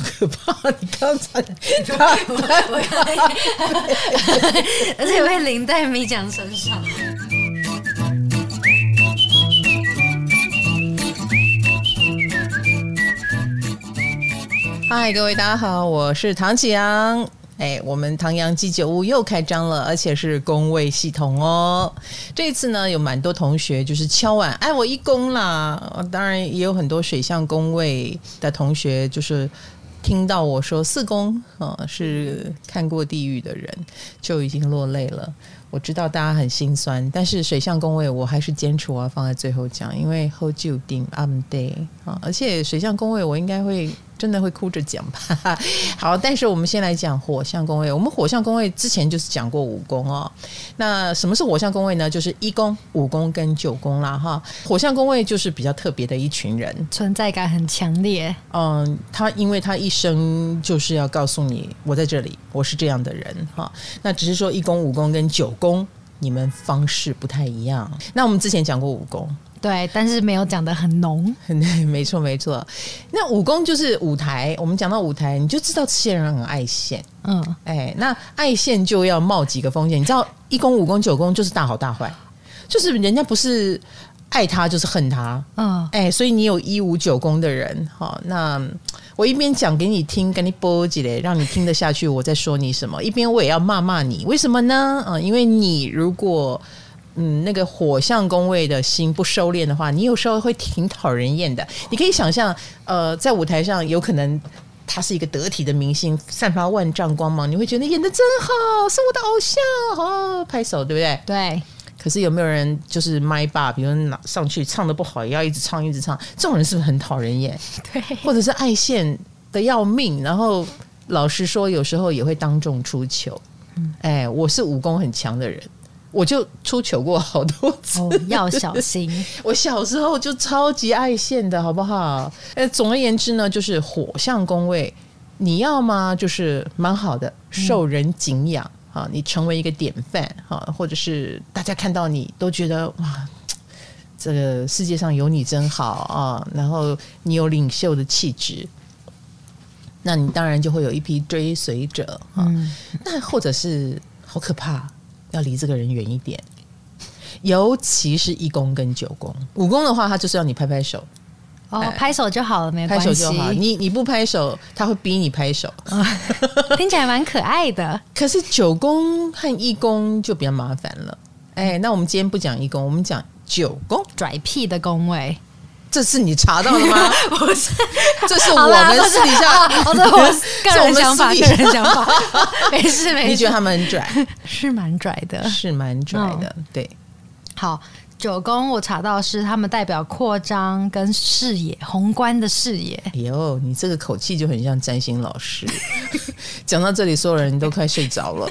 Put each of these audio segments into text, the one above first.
可怕！你刚才，我刚才，而且会淋在米酱身上。嗨，各位大家好，我是唐启阳。哎，我们唐阳鸡酒屋又开张了，而且是公卫系统哦。这次呢，有蛮多同学就是敲碗，哎，我一公啦。当然，也有很多水象公卫的同学，就是听到我说四公啊、是看过地狱的人，就已经落泪了。我知道大家很心酸，但是水象宫位我还是坚持我要放在最后讲，因为后就定 I'm day 啊，而且水象宫位我应该会。真的会哭着讲吧。好，但是我们先来讲火象宫位。我们火象宫位之前就是讲过五宫哦。那什么是火象宫位呢？就是一宫、五宫跟九宫啦。哈。火象宫位就是比较特别的一群人，存在感很强烈。嗯，他因为他一生就是要告诉你，我在这里，我是这样的人哈。那只是说一宫、五宫跟九宫，你们方式不太一样。那我们之前讲过五宫。对，但是没有讲的很浓。没错，没错。那武功就是舞台，我们讲到舞台，你就知道这些人很爱现。嗯，哎，那爱现就要冒几个风险。你知道，一宫、五宫、九宫就是大好大坏，就是人家不是爱他就是恨他。嗯，哎，所以你有一五九宫的人，好，那我一边讲给你听，给你播几嘞，让你听得下去，我在说你什么，一边我也要骂骂你，为什么呢？嗯，因为你如果。嗯，那个火象宫位的心不收敛的话，你有时候会挺讨人厌的。你可以想象，呃，在舞台上有可能他是一个得体的明星，散发万丈光芒，你会觉得演的真好，是我的偶像，哦拍手，对不对？对。可是有没有人就是麦霸，比如拿上去唱的不好，也要一直唱一直唱，这种人是不是很讨人厌？对。或者是爱现的要命，然后老实说，有时候也会当众出糗。嗯，哎，我是武功很强的人。我就出糗过好多次，哦，要小心。我小时候就超级爱现的，好不好？呃，总而言之呢，就是火象宫位，你要吗？就是蛮好的，受人敬仰啊，你成为一个典范啊，或者是大家看到你都觉得哇，这个世界上有你真好啊，然后你有领袖的气质，那你当然就会有一批追随者啊。那或者是好可怕。要离这个人远一点，尤其是一宫跟九宫，五宫的话，他就是要你拍拍手，哦，拍手就好了，没关系，拍手就好。你你不拍手，他会逼你拍手，哦、听起来蛮可爱的。可是九宫和一宫就比较麻烦了。哎，那我们今天不讲一宫，我们讲九宫，拽屁的宫位。这是你查到的吗？不是，这是我们私底下，我的我个人想法，个人想法，没事没事。你觉得他们很拽？是蛮拽的，是蛮拽的。对，好，九宫我查到是他们代表扩张跟视野，宏观的视野。哎呦，你这个口气就很像占星老师。讲到这里，所有人都快睡着了，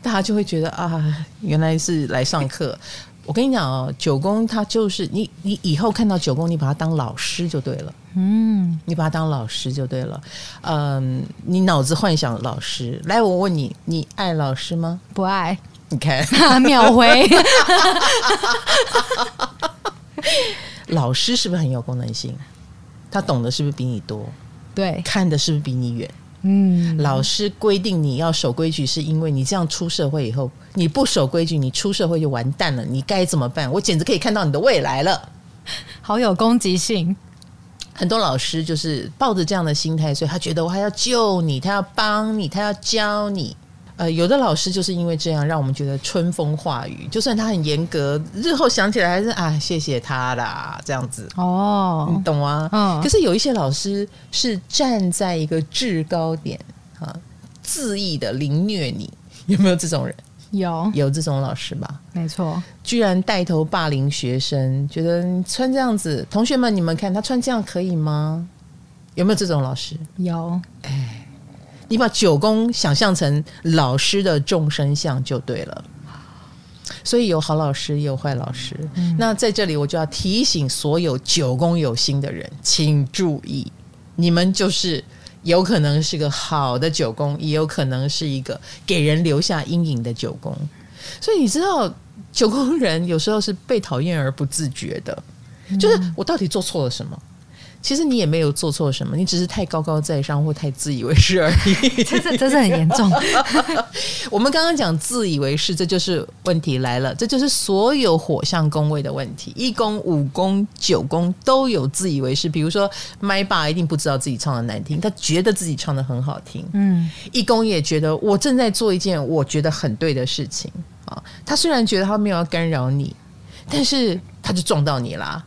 大家就会觉得啊，原来是来上课。我跟你讲哦，九宫他就是你，你以后看到九宫，你把他当老师就对了。嗯，你把他当老师就对了。嗯，你脑子幻想老师。来，我问你，你爱老师吗？不爱。你看，秒回。老师是不是很有功能性？他懂得是不是比你多？对，看的是不是比你远？嗯，老师规定你要守规矩，是因为你这样出社会以后，你不守规矩，你出社会就完蛋了。你该怎么办？我简直可以看到你的未来了，好有攻击性。很多老师就是抱着这样的心态，所以他觉得我还要救你，他要帮你，他要教你。呃，有的老师就是因为这样，让我们觉得春风化雨。就算他很严格，日后想起来还是啊，谢谢他啦，这样子。哦，你懂吗？嗯。可是有一些老师是站在一个制高点啊，恣意的凌虐你，有没有这种人？有，有这种老师吧？没错。居然带头霸凌学生，觉得穿这样子，同学们你们看他穿这样可以吗？有没有这种老师？有。哎。你把九宫想象成老师的众生相就对了，所以有好老师也有坏老师。嗯、那在这里我就要提醒所有九宫有心的人，请注意，你们就是有可能是个好的九宫，也有可能是一个给人留下阴影的九宫。所以你知道，九宫人有时候是被讨厌而不自觉的，就是我到底做错了什么？其实你也没有做错什么，你只是太高高在上或太自以为是而已。这是这是很严重。我们刚刚讲自以为是，这就是问题来了。这就是所有火象宫位的问题。一宫、五宫、九宫都有自以为是。比如说，麦霸一定不知道自己唱的难听，他觉得自己唱的很好听。嗯，一宫也觉得我正在做一件我觉得很对的事情啊。他虽然觉得他没有要干扰你，但是他就撞到你啦。啊，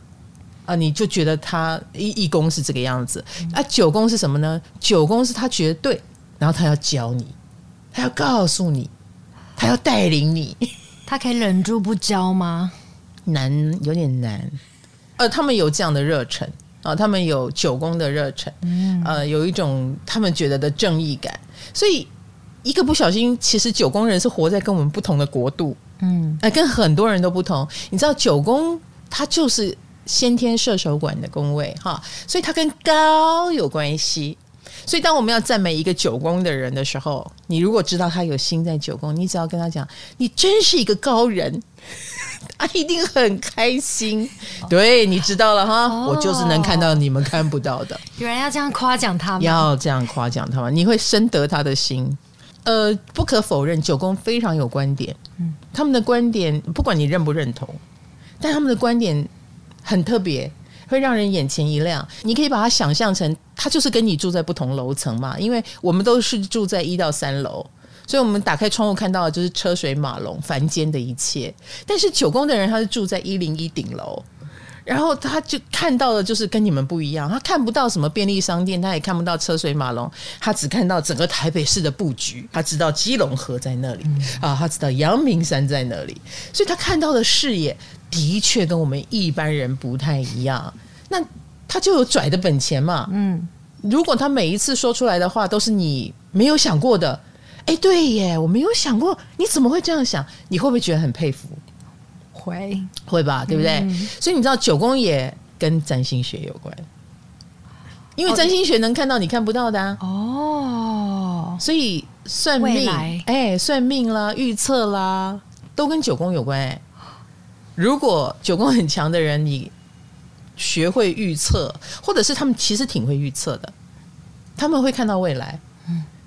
你就觉得他一一宫是这个样子，啊，九宫是什么呢？九宫是他绝对，然后他要教你，他要告诉你，他要带领你，他可以忍住不教吗？难，有点难。呃，他们有这样的热忱啊，他们有九宫的热忱，嗯，呃，有一种他们觉得的正义感，所以一个不小心，其实九宫人是活在跟我们不同的国度，嗯，哎，跟很多人都不同。你知道九宫，他就是。先天射手管的宫位哈，所以它跟高有关系。所以当我们要赞美一个九宫的人的时候，你如果知道他有心在九宫，你只要跟他讲：“你真是一个高人。” 他一定很开心。对，你知道了哈，哦、我就是能看到你们看不到的。有人要这样夸奖他吗？要这样夸奖他吗？你会深得他的心。呃，不可否认，九宫非常有观点。嗯，他们的观点，不管你认不认同，但他们的观点。很特别，会让人眼前一亮。你可以把它想象成，他就是跟你住在不同楼层嘛。因为我们都是住在一到三楼，所以我们打开窗户看到的就是车水马龙、凡间的一切。但是九宫的人，他是住在一零一顶楼，然后他就看到的就是跟你们不一样。他看不到什么便利商店，他也看不到车水马龙，他只看到整个台北市的布局。他知道基隆河在那里啊，他知道阳明山在那里，所以他看到的视野。的确跟我们一般人不太一样，那他就有拽的本钱嘛。嗯，如果他每一次说出来的话都是你没有想过的，哎，对耶，我没有想过，你怎么会这样想？你会不会觉得很佩服？会，会吧，对不对？嗯，所以你知道九宫也跟占星学有关，因为占星学能看到你看不到的啊。哦，所以算命，哎，算命啦，预测啦，都跟九宫有关。如果九宫很强的人，你学会预测，或者是他们其实挺会预测的，他们会看到未来，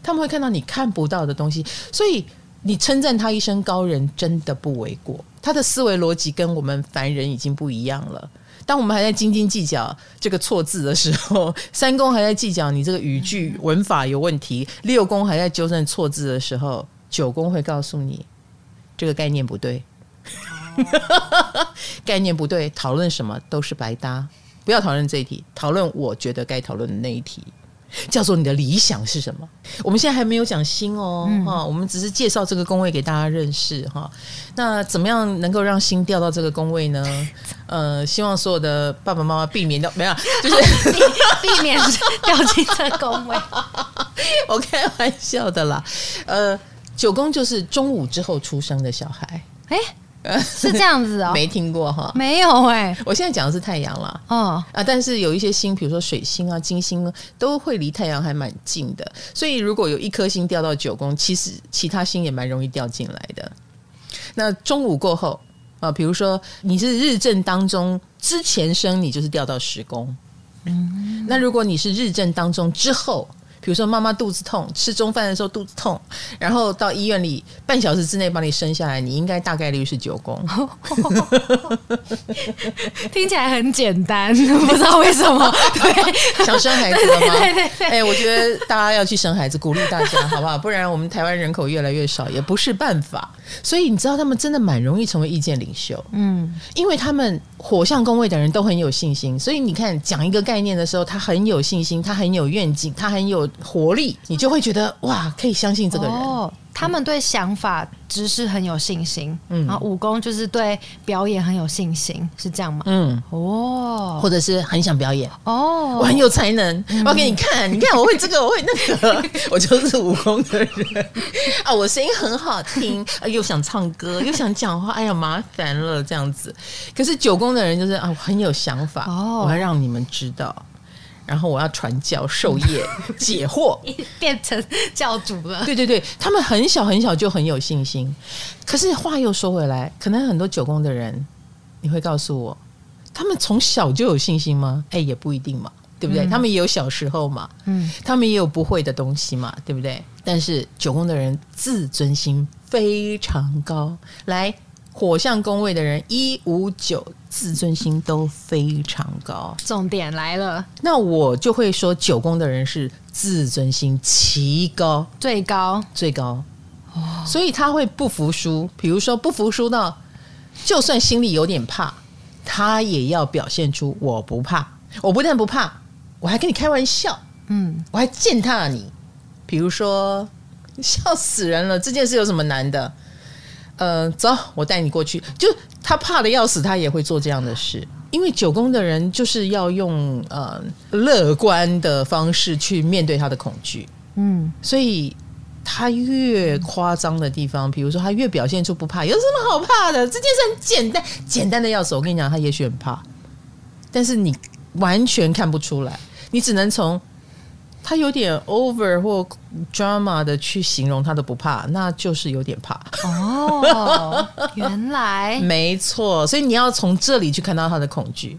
他们会看到你看不到的东西，所以你称赞他一声高人，真的不为过。他的思维逻辑跟我们凡人已经不一样了。当我们还在斤斤计较这个错字的时候，三宫还在计较你这个语句文法有问题，六宫还在纠正错字的时候，九宫会告诉你这个概念不对。概念不对，讨论什么都是白搭。不要讨论这一题，讨论我觉得该讨论的那一题，叫做你的理想是什么？我们现在还没有讲心哦，哈、嗯，我们只是介绍这个工位给大家认识哈。那怎么样能够让心掉到这个工位呢？呃，希望所有的爸爸妈妈避免掉，没有，就是避，免掉进这个宫位。我开玩笑的啦。呃，九宫就是中午之后出生的小孩，哎。是这样子哦，没听过哈，没有哎、欸。我现在讲的是太阳啦。哦啊，但是有一些星，比如说水星啊、金星，都会离太阳还蛮近的，所以如果有一颗星掉到九宫，其实其他星也蛮容易掉进来的。那中午过后啊，比如说你是日正当中之前生，你就是掉到十宫。嗯，那如果你是日正当中之后。比如说，妈妈肚子痛，吃中饭的时候肚子痛，然后到医院里半小时之内把你生下来，你应该大概率是九宫。听起来很简单，不知道为什么。对，想生孩子了吗？对对对。哎，我觉得大家要去生孩子，鼓励大家好不好？不然我们台湾人口越来越少，也不是办法。所以你知道，他们真的蛮容易成为意见领袖。嗯，因为他们火象宫位的人都很有信心，所以你看讲一个概念的时候，他很有信心，他很有愿景，他很有。活力，你就会觉得哇，可以相信这个人。他们对想法、知识很有信心。嗯，然后武功就是对表演很有信心，是这样吗？嗯，哦，或者是很想表演。哦，我很有才能，我要给你看，你看我会这个，我会那个，我就是武功的人啊。我声音很好听，又想唱歌，又想讲话，哎呀，麻烦了这样子。可是九宫的人就是啊，我很有想法，哦，我要让你们知道。然后我要传教授业 解惑，变成教主了。对对对，他们很小很小就很有信心。可是话又说回来，可能很多九宫的人，你会告诉我，他们从小就有信心吗？哎，也不一定嘛，对不对？嗯、他们也有小时候嘛，嗯，他们也有不会的东西嘛，对不对？但是九宫的人自尊心非常高，来火象宫位的人一五九自尊心都非常高。重点来了，那我就会说九宫的人是自尊心奇高，最高最高。哦，所以他会不服输，比如说不服输到，就算心里有点怕，他也要表现出我不怕。我不但不怕，我还跟你开玩笑，嗯，我还践踏你。比如说，笑死人了，这件事有什么难的？呃，走，我带你过去。就他怕的要死，他也会做这样的事。因为九宫的人就是要用呃乐观的方式去面对他的恐惧，嗯，所以。他越夸张的地方，比如说他越表现出不怕，有什么好怕的？这件事很简单，简单的要死。我跟你讲，他也许很怕，但是你完全看不出来，你只能从他有点 over 或 drama 的去形容他的不怕，那就是有点怕。哦，原来没错，所以你要从这里去看到他的恐惧，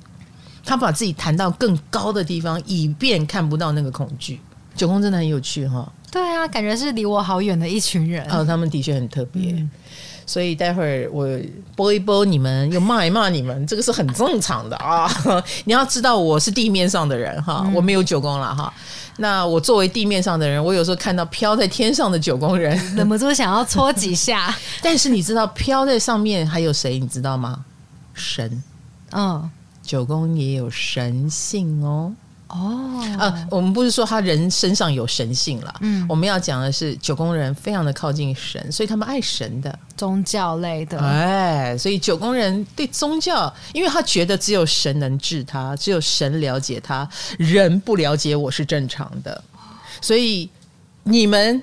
他把自己弹到更高的地方，以便看不到那个恐惧。九宫真的很有趣哈。对啊，感觉是离我好远的一群人。哦，他们的确很特别，嗯、所以待会儿我播一播你们，又骂一骂你们，这个是很正常的啊。你要知道，我是地面上的人哈，嗯、我没有九宫了哈。那我作为地面上的人，我有时候看到飘在天上的九宫人，忍不住想要搓几下。但是你知道飘在上面还有谁？你知道吗？神。嗯，九宫也有神性哦。哦，呃，我们不是说他人身上有神性了，嗯，我们要讲的是九宫人非常的靠近神，所以他们爱神的。宗教类的，哎，所以九宫人对宗教，因为他觉得只有神能治他，只有神了解他，人不了解我是正常的，所以你们。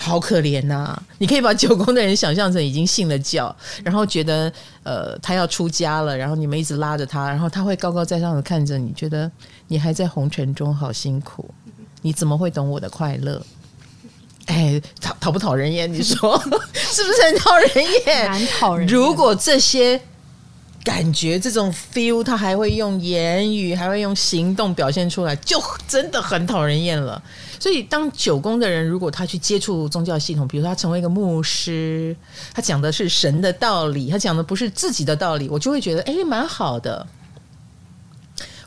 好可怜呐、啊！你可以把九宫的人想象成已经信了教，然后觉得呃他要出家了，然后你们一直拉着他，然后他会高高在上的看着你，觉得你还在红尘中好辛苦，你怎么会懂我的快乐？哎，讨讨不讨人厌？你说 是不是很讨人厌？难讨人厌。如果这些感觉、这种 feel，他还会用言语，还会用行动表现出来，就真的很讨人厌了。所以，当九宫的人如果他去接触宗教系统，比如说他成为一个牧师，他讲的是神的道理，他讲的不是自己的道理，我就会觉得哎，蛮好的。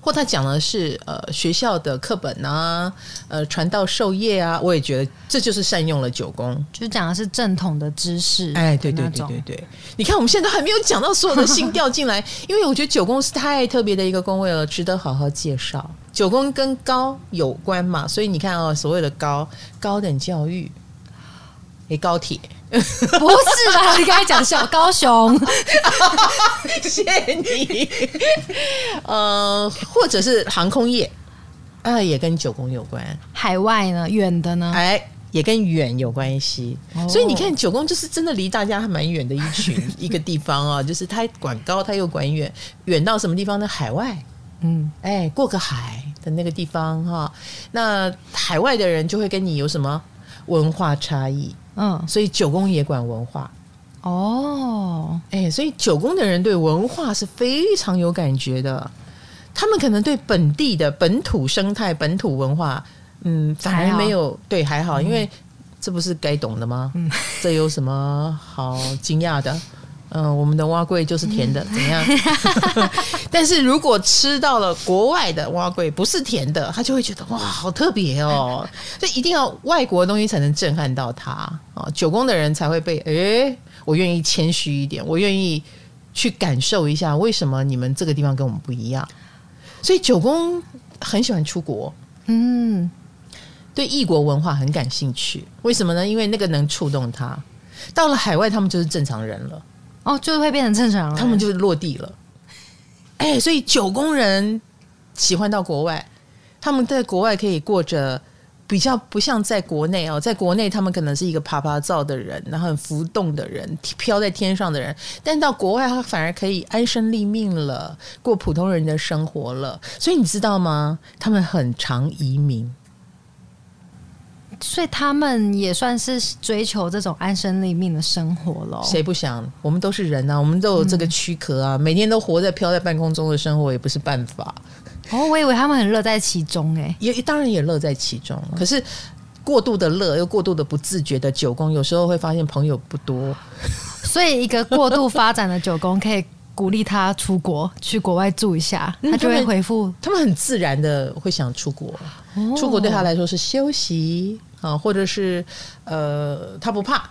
或他讲的是呃学校的课本啊，呃传道授业啊，我也觉得这就是善用了九宫，就是讲的是正统的知识。哎，对对对对对，你看我们现在都还没有讲到所有的 星调进来，因为我觉得九宫是太特别的一个宫位了，值得好好介绍。九宫跟高有关嘛，所以你看哦，所谓的高高等教育，诶，高铁不是吧？你刚才讲小高雄，谢谢你。呃，或者是航空业啊，也跟九宫有关。海外呢，远的呢，哎，也跟远有关系。哦、所以你看，九宫就是真的离大家还蛮远的一群 一个地方啊，就是它管高，它又管远，远到什么地方呢？海外。嗯，哎，过个海的那个地方哈，那海外的人就会跟你有什么文化差异，嗯，所以九宫也管文化。哦，哎，所以九宫的人对文化是非常有感觉的，他们可能对本地的本土生态、本土文化，嗯，反而没有，对，还好，因为这不是该懂的吗？嗯，这有什么好惊讶的？嗯，我们的蛙桂就是甜的，怎样？但是如果吃到了国外的蛙桂不是甜的，他就会觉得哇，好特别哦！所以一定要外国的东西才能震撼到他啊！九宫的人才会被诶，我愿意谦虚一点，我愿意去感受一下为什么你们这个地方跟我们不一样。所以九宫很喜欢出国，嗯，对异国文化很感兴趣。为什么呢？因为那个能触动他。到了海外，他们就是正常人了。哦，就会变成正常了，他们就是落地了。哎，所以九宫人喜欢到国外，他们在国外可以过着比较不像在国内哦，在国内他们可能是一个趴趴走的人，然后很浮动的人，飘在天上的人，但到国外他反而可以安身立命了，过普通人的生活了。所以你知道吗？他们很常移民。所以他们也算是追求这种安身立命的生活了。谁不想？我们都是人啊，我们都有这个躯壳啊，嗯、每天都活在飘在半空中的生活也不是办法。哦，我以为他们很乐在其中哎，也当然也乐在其中。可是过度的乐又过度的不自觉的九宫，有时候会发现朋友不多。所以一个过度发展的九宫可以鼓励他出国去国外住一下，他就会回复。他们很自然的会想出国，哦、出国对他来说是休息啊，或者是呃，他不怕。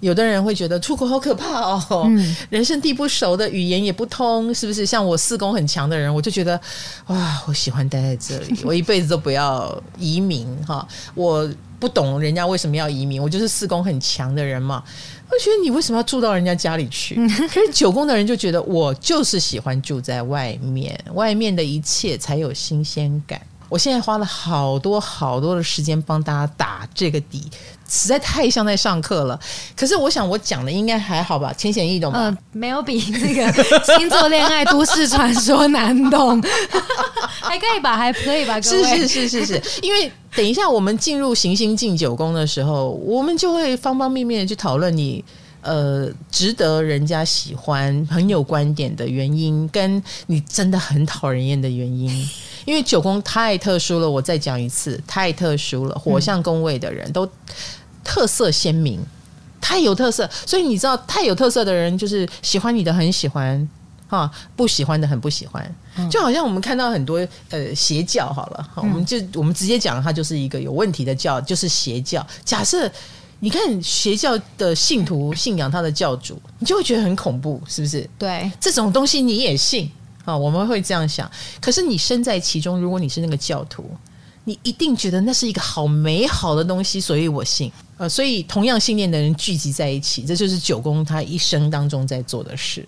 有的人会觉得出国好可怕哦，嗯、人生地不熟的语言也不通，是不是？像我四宫很强的人，我就觉得哇，我喜欢待在这里，我一辈子都不要移民哈。我不懂人家为什么要移民，我就是四宫很强的人嘛。我觉得你为什么要住到人家家里去？可是九宫的人就觉得我就是喜欢住在外面，外面的一切才有新鲜感。我现在花了好多好多的时间帮大家打这个底，实在太像在上课了。可是我想我讲的应该还好吧，浅显易懂吧？呃，没有比那个星座恋爱都市传说难懂，还可以吧？还可以吧？是是是是是，因为等一下我们进入行星进九宫的时候，我们就会方方面面的去讨论你呃值得人家喜欢、很有观点的原因，跟你真的很讨人厌的原因。因为九宫太特殊了，我再讲一次，太特殊了。火象宫位的人都特色鲜明，太有特色，所以你知道，太有特色的人就是喜欢你的很喜欢，哈，不喜欢的很不喜欢。就好像我们看到很多呃邪教，好了，我们就我们直接讲，它就是一个有问题的教，就是邪教。假设你看邪教的信徒信仰他的教主，你就会觉得很恐怖，是不是？对，这种东西你也信。啊，我们会这样想。可是你身在其中，如果你是那个教徒，你一定觉得那是一个好美好的东西，所以我信。呃，所以同样信念的人聚集在一起，这就是九宫他一生当中在做的事。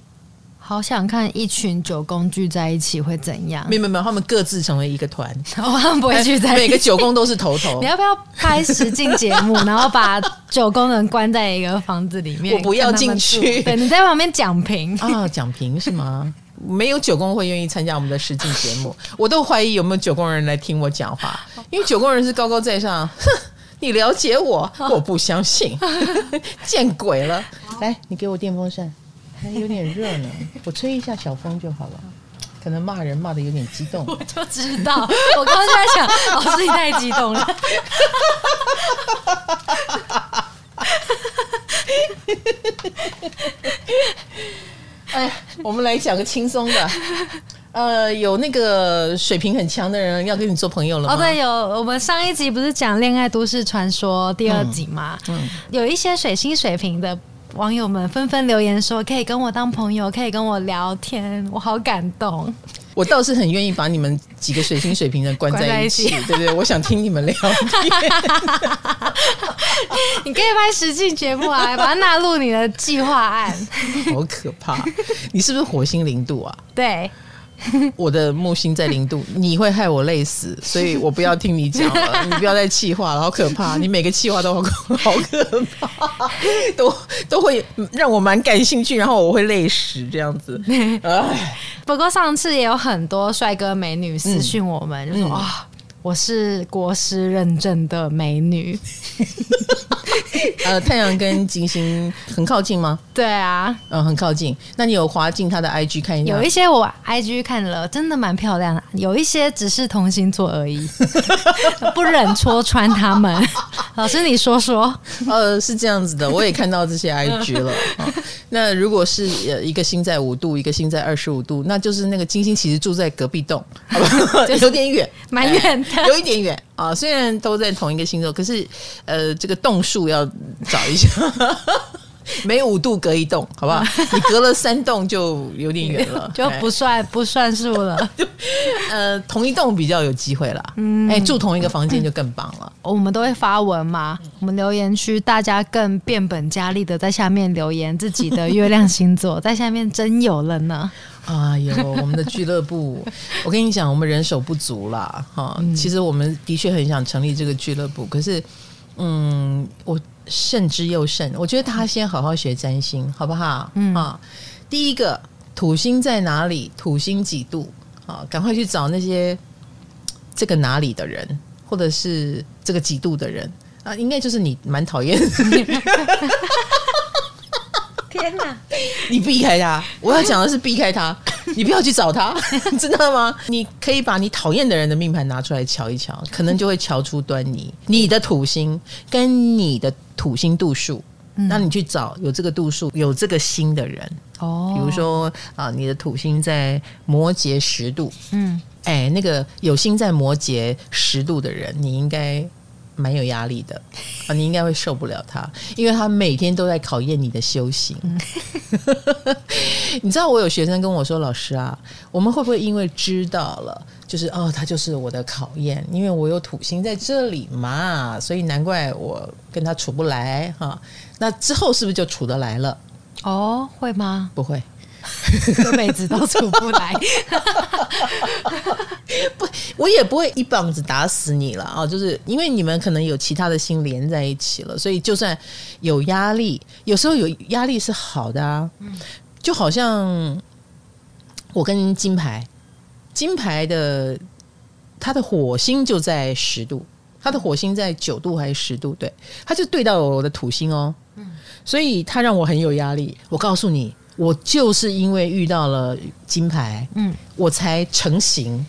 好想看一群九宫聚在一起会怎样？没有没有，他们各自成为一个团，哦，他们不会聚在一起。每个九宫都是头头。你要不要拍实境节目，然后把九宫人关在一个房子里面？我不要进去。对，你在旁边讲评啊，讲评是吗？没有九宫会愿意参加我们的实境节目，我都怀疑有没有九宫人来听我讲话，因为九宫人是高高在上。哼，你了解我？我不相信，见鬼了！来，你给我电风扇，还有点热呢，我吹一下小风就好了。可能骂人骂的有点激动，我就知道，我刚刚就在想，老师你太激动了。哎，我们来讲个轻松的。呃，有那个水平很强的人要跟你做朋友了吗？哦，对，有。我们上一集不是讲《恋爱都市传说》第二集吗？嗯，嗯，有一些水星水平的网友们纷纷留言说，可以跟我当朋友，可以跟我聊天，我好感动。我倒是很愿意把你们几个水星水瓶的关在一起，对不对？我想听你们聊天。你可以拍实境节目啊，把它纳入你的计划案。好可怕！你是不是火星零度啊？对。我的木星在零度，你会害我累死，所以我不要听你讲了。你不要再气话了，好可怕！你每个气话都好好可怕，都都会让我蛮感兴趣，然后我会累死这样子。唉，不过上次也有很多帅哥美女私讯我们，嗯、就说啊。嗯我是国师认证的美女，呃，太阳跟金星很靠近吗？对啊，嗯，很靠近。那你有滑进他的 IG 看一下？有一些我 IG 看了，真的蛮漂亮的。有一些只是同星座而已，不忍戳穿他们。老师，你说说。呃，是这样子的，我也看到这些 IG 了。那如果是呃一个星在五度，一个星在二十五度，那就是那个金星其实住在隔壁栋，好吧？有点远，蛮远的。有一点远啊，虽然都在同一个星座，可是呃，这个栋数要找一下，每五度隔一栋，好不好？你隔了三栋就有点远了，就不算不算数了。呃，同一栋比较有机会啦。嗯，哎，住同一个房间就更棒了。我们都会发文嘛，我们留言区大家更变本加厉的在下面留言自己的月亮星座，在下面真有了呢。哎呦，我们的俱乐部，我跟你讲，我们人手不足啦，哈。其实我们的确很想成立这个俱乐部，可是，嗯，我慎之又慎，我觉得他先好好学占星，好不好？嗯啊，第一个土星在哪里？土星几度？啊，赶快去找那些这个哪里的人，或者是这个几度的人啊，应该就是你蛮讨厌的。天哪！你避开他，我要讲的是避开他。你不要去找他，知道吗？你可以把你讨厌的人的命盘拿出来瞧一瞧，可能就会瞧出端倪。你的土星跟你的土星度数，那你去找有这个度数、有这个星的人哦。比如说啊，你的土星在摩羯十度，嗯，哎，那个有星在摩羯十度的人，你应该。蛮有压力的啊，你应该会受不了他，因为他每天都在考验你的修行。你知道我有学生跟我说：“老师啊，我们会不会因为知道了，就是哦，他就是我的考验，因为我有土星在这里嘛，所以难怪我跟他处不来哈。那之后是不是就处得来了？哦，会吗？不会。” 这辈子都出不来，不，我也不会一棒子打死你了啊！就是因为你们可能有其他的心连在一起了，所以就算有压力，有时候有压力是好的啊。就好像我跟金牌，金牌的他的火星就在十度，他的火星在九度还是十度？对，他就对到我的土星哦，所以他让我很有压力。我告诉你。我就是因为遇到了金牌，嗯，我才成型。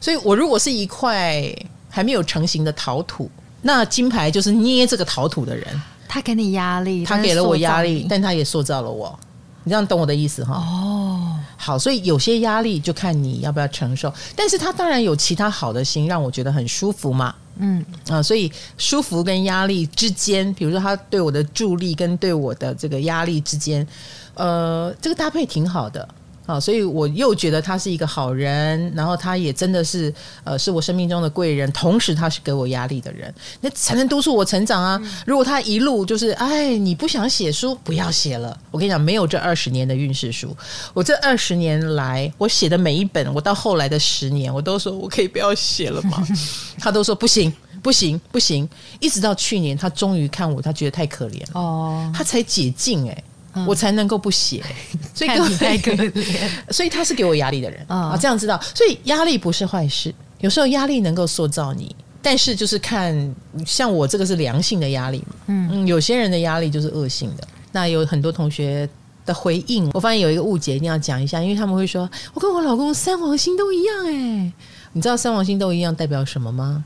所以，我如果是一块还没有成型的陶土，那金牌就是捏这个陶土的人。他给你压力，他给了我压力，但他也塑造了我。你这样懂我的意思哈？哦，好，所以有些压力就看你要不要承受。但是他当然有其他好的心，让我觉得很舒服嘛。嗯啊，所以舒服跟压力之间，比如说他对我的助力跟对我的这个压力之间。呃，这个搭配挺好的啊，所以我又觉得他是一个好人，然后他也真的是呃，是我生命中的贵人，同时他是给我压力的人，那才能督促我成长啊。如果他一路就是哎，你不想写书，不要写了。我跟你讲，没有这二十年的运势书，我这二十年来我写的每一本，我到后来的十年，我都说我可以不要写了吗？他都说不行，不行，不行，一直到去年，他终于看我，他觉得太可怜了哦，他才解禁哎、欸。我才能够不写，所以你太可怜，所以他是给我压力的人啊，这样知道，所以压力不是坏事，有时候压力能够塑造你，但是就是看像我这个是良性的压力，嗯，有些人的压力就是恶性的。那有很多同学的回应，我发现有一个误解，一定要讲一下，因为他们会说我跟我老公三黄星都一样，哎，你知道三黄星都一样代表什么吗？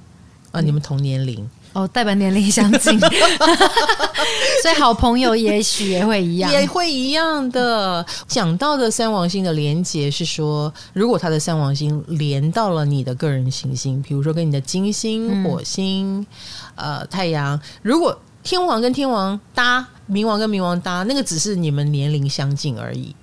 啊，你们同年龄。哦，代表年龄相近，所以好朋友也许也会一样，也会一样的。讲到的三王星的连接是说，如果他的三王星连到了你的个人行星，比如说跟你的金星、火星、嗯、呃太阳，如果天王跟天王搭，冥王跟冥王搭，那个只是你们年龄相近而已。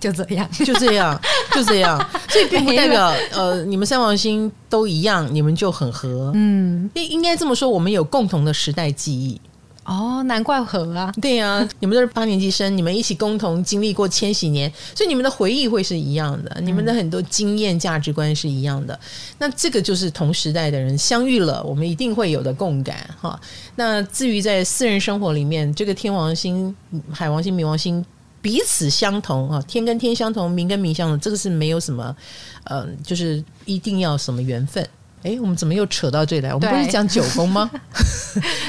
就这样，就这样，就这样，所以并不代表呃，你们三王星都一样，你们就很合。嗯，应应该这么说，我们有共同的时代记忆。哦，难怪合啊！对呀、啊，你们都是八年级生，你们一起共同经历过千禧年，所以你们的回忆会是一样的，你们的很多经验、价值观是一样的。那这个就是同时代的人相遇了，我们一定会有的共感哈。那至于在私人生活里面，这个天王星、海王星、冥王星。彼此相同啊，天跟天相同，名跟名相同，这个是没有什么，嗯、呃，就是一定要什么缘分。哎，我们怎么又扯到这里来？我们不是讲九宫吗？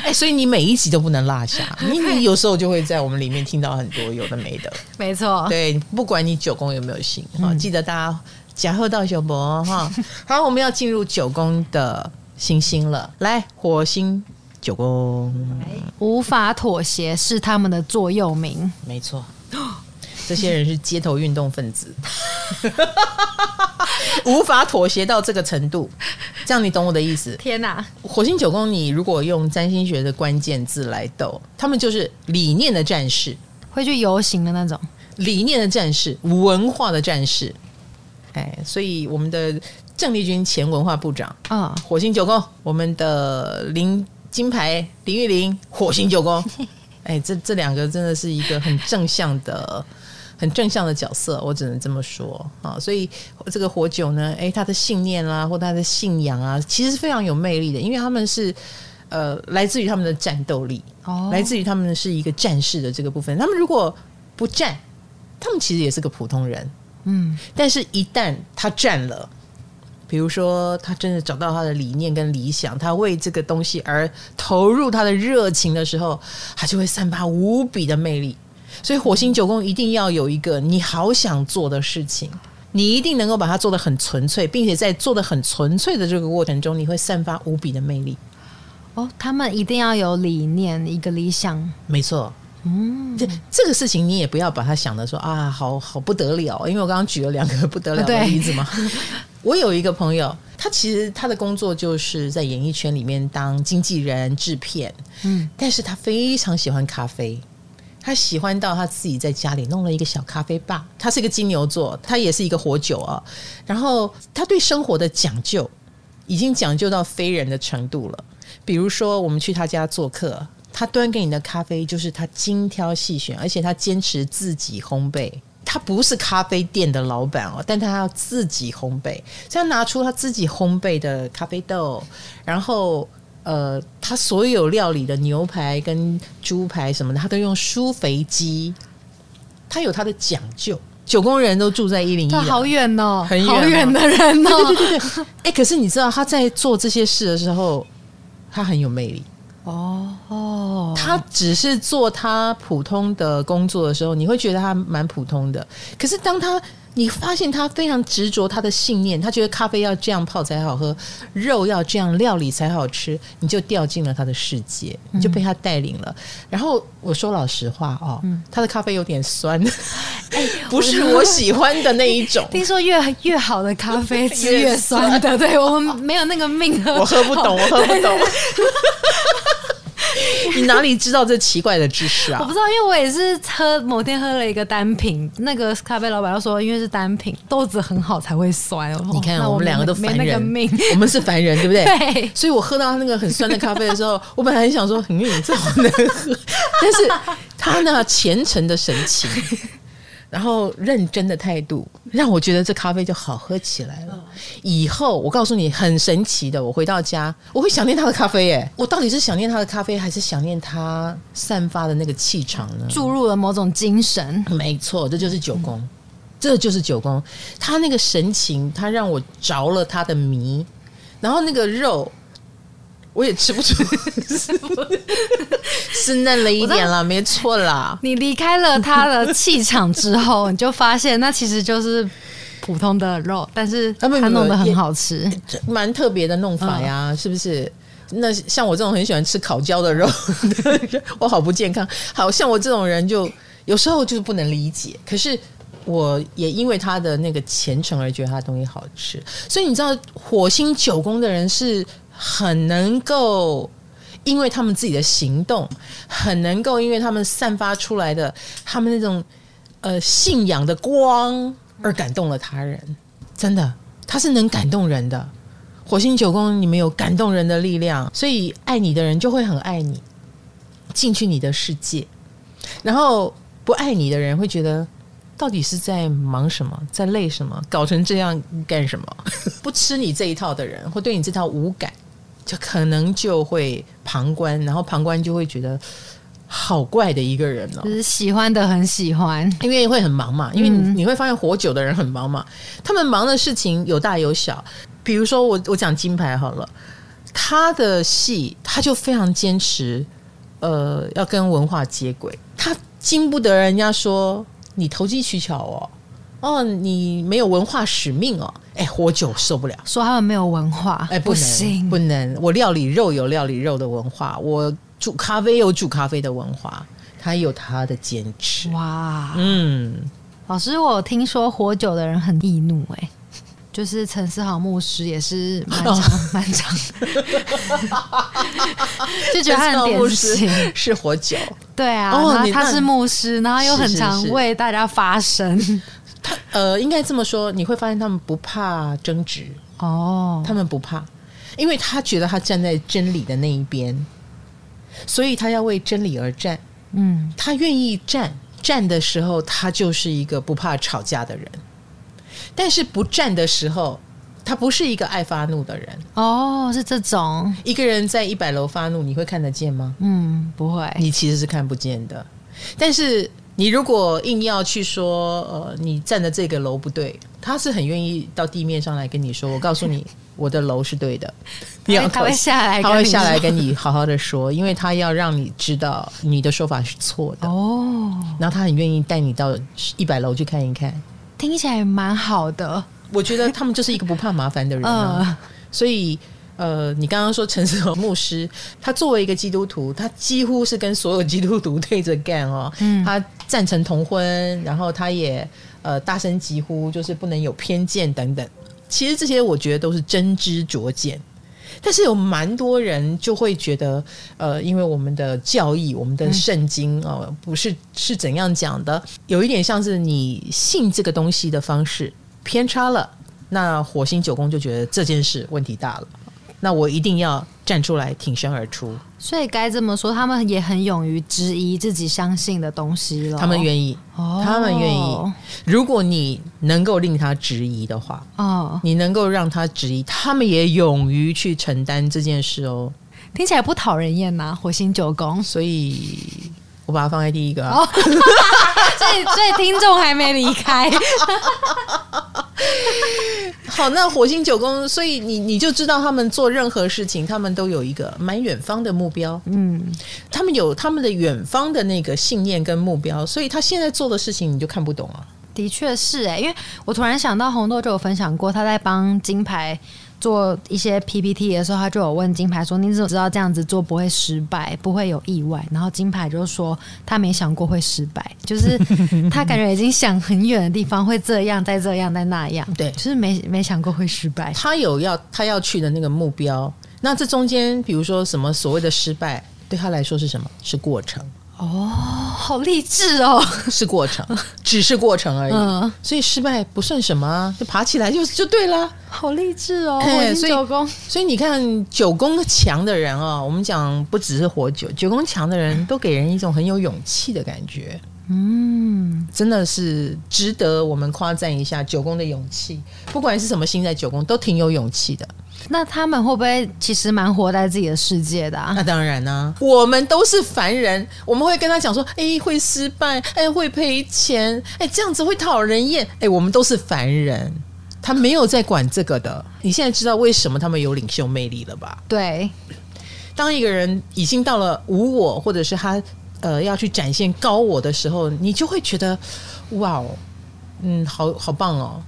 哎，所以你每一集都不能落下，你你有时候就会在我们里面听到很多有的没的。没错，对，不管你九宫有没有星啊，记得大家假贺到小博哈。好，我们要进入九宫的行星了，来，火星九宫，无法妥协是他们的座右铭，没错。这些人是街头运动分子，无法妥协到这个程度。这样你懂我的意思？天哪！火星九宫，你如果用占星学的关键字来斗，他们就是理念的战士，会去游行的那种理念的战士，文化的战士。哎，所以我们的郑丽君前文化部长啊，火星九宫，我们的林金牌林玉玲，火星九宫。哎，这这两个真的是一个很正向的、很正向的角色，我只能这么说啊。所以这个火九呢，哎，他的信念啊，或他的信仰啊，其实是非常有魅力的，因为他们是呃，来自于他们的战斗力，哦，来自于他们是一个战士的这个部分。他们如果不战，他们其实也是个普通人，嗯。但是，一旦他战了。比如说，他真的找到他的理念跟理想，他为这个东西而投入他的热情的时候，他就会散发无比的魅力。所以火星九宫一定要有一个你好想做的事情，你一定能够把它做得很纯粹，并且在做得很纯粹的这个过程中，你会散发无比的魅力。哦，他们一定要有理念，一个理想，没错。嗯，这这个事情你也不要把它想的说啊，好好不得了，因为我刚刚举了两个不得了的例子嘛。我有一个朋友，他其实他的工作就是在演艺圈里面当经纪人、制片，嗯，但是他非常喜欢咖啡。他喜欢到他自己在家里弄了一个小咖啡吧。他是一个金牛座，他也是一个火酒啊。然后他对生活的讲究已经讲究到非人的程度了。比如说，我们去他家做客，他端给你的咖啡就是他精挑细选，而且他坚持自己烘焙。他不是咖啡店的老板哦，但他要自己烘焙，所以他拿出他自己烘焙的咖啡豆，然后。呃，他所有料理的牛排跟猪排什么的，他都用舒肥鸡。他有他的讲究。九宫人都住在一零一，好远哦，很远好远的人哦。对对对对，哎，可是你知道他在做这些事的时候，他很有魅力哦哦。他只是做他普通的工作的时候，你会觉得他蛮普通的。可是当他你发现他非常执着他的信念，他觉得咖啡要这样泡才好喝，肉要这样料理才好吃，你就掉进了他的世界，你就被他带领了。嗯、然后我说老实话哦，嗯、他的咖啡有点酸，哎，不是我喜欢的那一种。听说越越好的咖啡是越酸的，对，我们没有那个命喝，我喝不懂，我喝不懂。你哪里知道这奇怪的知识啊？我不知道，因为我也是喝某天喝了一个单品，那个咖啡老板要说，因为是单品，豆子很好才会酸。你看，我们两个都凡人，命 我们是凡人，对不对？对。所以我喝到那个很酸的咖啡的时候，我本来很想说，很你这好难喝，但是他那虔诚的神情。然后认真的态度让我觉得这咖啡就好喝起来了。以后我告诉你很神奇的，我回到家我会想念他的咖啡耶。我到底是想念他的咖啡，还是想念他散发的那个气场呢？注入了某种精神。没错，这就是九宫，这就是九宫。他那个神情，他让我着了他的迷。然后那个肉。我也吃不出，是嫩了一点了，没错啦。你离开了他的气场之后，你就发现那其实就是普通的肉，但是他弄得很好吃，蛮特别的弄法呀，嗯、是不是？那像我这种很喜欢吃烤焦的肉，我好不健康。好像我这种人就有时候就是不能理解，可是我也因为他的那个虔诚而觉得他的东西好吃。所以你知道，火星九宫的人是。很能够，因为他们自己的行动，很能够，因为他们散发出来的他们那种呃信仰的光而感动了他人。真的，他是能感动人的。火星九宫，你们有感动人的力量，所以爱你的人就会很爱你，进去你的世界。然后不爱你的人会觉得，到底是在忙什么，在累什么，搞成这样干什么？不吃你这一套的人，会对你这套无感。就可能就会旁观，然后旁观就会觉得好怪的一个人哦。就是喜欢的很喜欢，因为会很忙嘛。因为你会发现活久的人很忙嘛，他们忙的事情有大有小。比如说我我讲金牌好了，他的戏他就非常坚持，呃，要跟文化接轨。他经不得人家说你投机取巧哦。哦，你没有文化使命哦！哎，活久受不了，说他们没有文化，哎，不行，不能。我料理肉有料理肉的文化，我煮咖啡有煮咖啡的文化，他有他的坚持。哇，嗯，老师，我听说活久的人很易怒，哎，就是陈思豪牧师也是蛮长 蛮长，就觉得他很典型。是活久，对啊，哦，然后他是牧师，然后又很常为大家发声。他呃，应该这么说，你会发现他们不怕争执哦，他们不怕，因为他觉得他站在真理的那一边，所以他要为真理而战。嗯，他愿意战，战的时候他就是一个不怕吵架的人，但是不战的时候，他不是一个爱发怒的人。哦，是这种一个人在一百楼发怒，你会看得见吗？嗯，不会，你其实是看不见的，但是。你如果硬要去说，呃，你站的这个楼不对，他是很愿意到地面上来跟你说。我告诉你，我的楼是对的，你要他会下来，他会下来跟你好好的说，因为他要让你知道你的说法是错的哦。然后他很愿意带你到一百楼去看一看，听起来蛮好的。我觉得他们就是一个不怕麻烦的人啊，呃、所以。呃，你刚刚说陈思和牧师，他作为一个基督徒，他几乎是跟所有基督徒对着干哦。嗯，他赞成同婚，然后他也呃大声疾呼，就是不能有偏见等等。其实这些我觉得都是真知灼见，但是有蛮多人就会觉得，呃，因为我们的教义、我们的圣经哦、呃，不是是怎样讲的，有一点像是你信这个东西的方式偏差了，那火星九宫就觉得这件事问题大了。那我一定要站出来挺身而出，所以该这么说，他们也很勇于质疑自己相信的东西了。他们愿意，哦、他们愿意。如果你能够令他质疑的话，哦，你能够让他质疑，他们也勇于去承担这件事哦。听起来不讨人厌呐，火星九宫。所以我把它放在第一个、啊哦，所以所以听众还没离开。好，那火星九宫，所以你你就知道他们做任何事情，他们都有一个蛮远方的目标。嗯，他们有他们的远方的那个信念跟目标，所以他现在做的事情你就看不懂啊。的确是哎、欸，因为我突然想到红豆就有分享过，他在帮金牌。做一些 PPT 的时候，他就有问金牌说：“你怎么知道这样子做不会失败，不会有意外？”然后金牌就说：“他没想过会失败，就是 他感觉已经想很远的地方会这样，再这样，再那样，对，就是没没想过会失败。他有要他要去的那个目标，那这中间，比如说什么所谓的失败，对他来说是什么？是过程。”哦，好励志哦！是过程，只是过程而已，嗯、所以失败不算什么，就爬起来就就对了。好励志哦！所以九宫，所以你看九宫强的人啊、哦，我们讲不只是活久，九宫强的人都给人一种很有勇气的感觉。嗯，真的是值得我们夸赞一下九宫的勇气。不管是什么星在九宫，都挺有勇气的。那他们会不会其实蛮活在自己的世界的啊？那当然呢、啊，我们都是凡人，我们会跟他讲说：“哎，会失败，哎，会赔钱，哎，这样子会讨人厌。”哎，我们都是凡人，他没有在管这个的。你现在知道为什么他们有领袖魅力了吧？对，当一个人已经到了无我，或者是他呃要去展现高我的时候，你就会觉得哇哦，嗯，好好棒哦。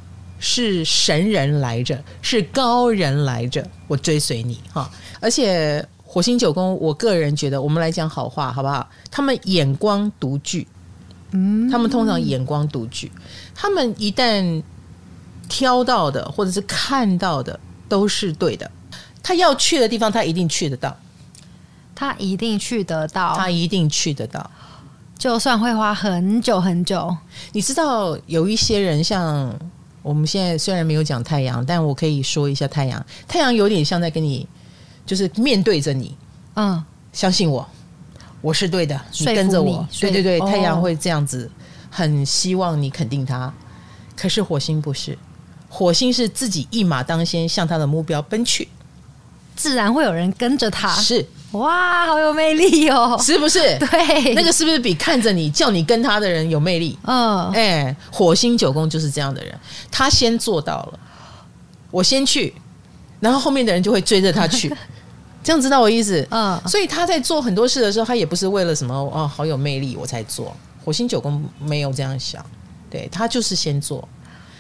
是神人来着，是高人来着，我追随你哈！而且火星九宫，我个人觉得，我们来讲好话好不好？他们眼光独具，嗯，他们通常眼光独具，他们一旦挑到的或者是看到的都是对的，他要去的地方，他一定去得到，他一定去得到，他一定去得到，就算会花很久很久。你知道有一些人像。我们现在虽然没有讲太阳，但我可以说一下太阳。太阳有点像在跟你，就是面对着你，嗯，相信我，我是对的，你跟着我，对对对，太阳会这样子，很希望你肯定他。可是火星不是，火星是自己一马当先向他的目标奔去，自然会有人跟着他。是。哇，好有魅力哦！是不是？对，那个是不是比看着你叫你跟他的人有魅力？嗯，哎，火星九宫就是这样的人，他先做到了，我先去，然后后面的人就会追着他去，这样知道我意思？嗯，所以他在做很多事的时候，他也不是为了什么哦，好有魅力我才做。火星九宫没有这样想，对，他就是先做，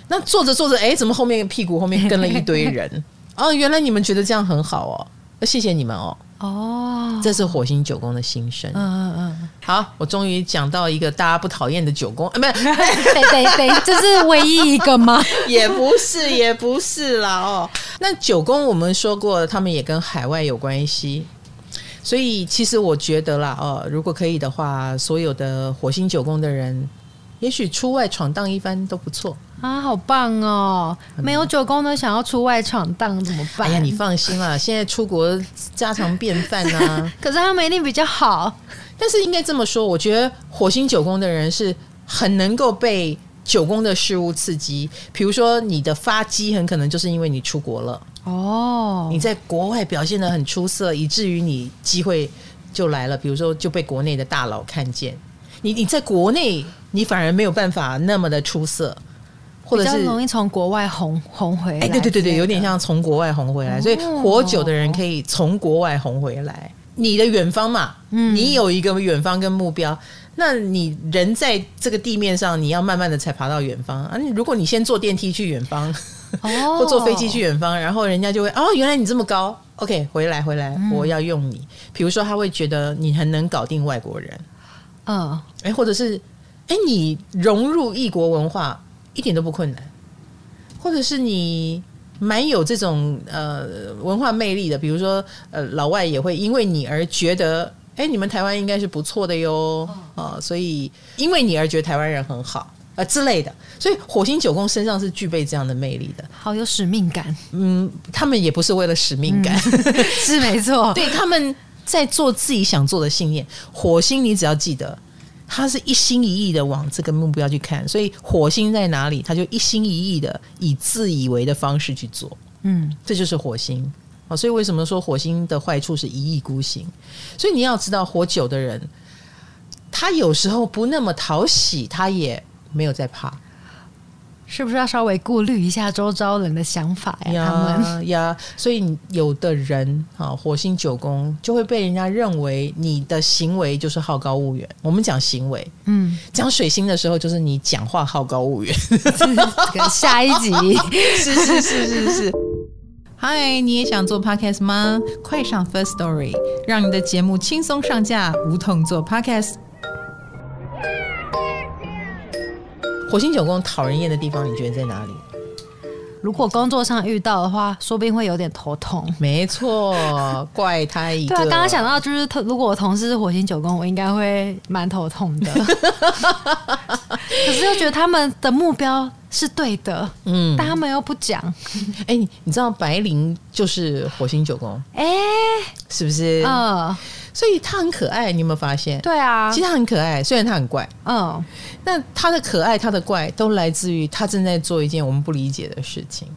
那做着做着，哎，怎么后面屁股后面跟了一堆人？哦，原来你们觉得这样很好哦，那谢谢你们哦。哦，这是火星九宫的心声。嗯嗯嗯，好，我终于讲到一个大家不讨厌的九宫，啊，不是，对对对，这是唯一一个吗？也不是，也不是啦。哦，那九宫我们说过，他们也跟海外有关系，所以其实我觉得啦，哦，如果可以的话，所有的火星九宫的人，也许出外闯荡一番都不错。啊，好棒哦！没有九宫的想要出外闯荡怎么办？哎呀，你放心啦，现在出国家常便饭啊。可是他们一定比较好。但是应该这么说，我觉得火星九宫的人是很能够被九宫的事物刺激。比如说，你的发迹很可能就是因为你出国了哦，你在国外表现的很出色，以至于你机会就来了。比如说，就被国内的大佬看见。你你在国内，你反而没有办法那么的出色。或者是容易从国外红红回来。哎，对对对对，有点像从国外红回来。所以活久的人可以从国外红回来。你的远方嘛，嗯，你有一个远方跟目标，那你人在这个地面上，你要慢慢的才爬到远方啊。如果你先坐电梯去远方，哦，或坐飞机去远方，然后人家就会哦，原来你这么高，OK，回来回来，我要用你。比如说，他会觉得你很能搞定外国人，嗯，哎，或者是哎，你融入异国文化一点都不困难，或者是你。蛮有这种呃文化魅力的，比如说呃老外也会因为你而觉得，哎，你们台湾应该是不错的哟啊，所以因为你而觉得台湾人很好啊、呃、之类的，所以火星九宫身上是具备这样的魅力的，好有使命感。嗯，他们也不是为了使命感，嗯、是没错，对，他们在做自己想做的信念。火星，你只要记得。他是一心一意的往这个目标去看，所以火星在哪里，他就一心一意的以自以为的方式去做。嗯，这就是火星。好，所以为什么说火星的坏处是一意孤行？所以你要知道，火久的人，他有时候不那么讨喜，他也没有在怕。是不是要稍微顾虑一下周遭人的想法呀？呀他们呀，所以有的人啊，火星九宫就会被人家认为你的行为就是好高骛远。我们讲行为，嗯，讲水星的时候就是你讲话好高骛远。下一集 是是是是是。嗨，你也想做 Podcast 吗？快上 First Story，让你的节目轻松上架，无痛做 Podcast。火星九宫讨人厌的地方，你觉得在哪里？如果工作上遇到的话，说不定会有点头痛。没错，怪胎一个。对啊，刚刚想到就是，如果我同事是火星九宫，我应该会蛮头痛的。可是又觉得他们的目标是对的，嗯，但他们又不讲。哎、欸，你知道白灵就是火星九宫？哎、欸，是不是？嗯。所以他很可爱，你有没有发现？对啊，其实他很可爱，虽然他很怪。嗯，那他的可爱、他的怪，都来自于他正在做一件我们不理解的事情。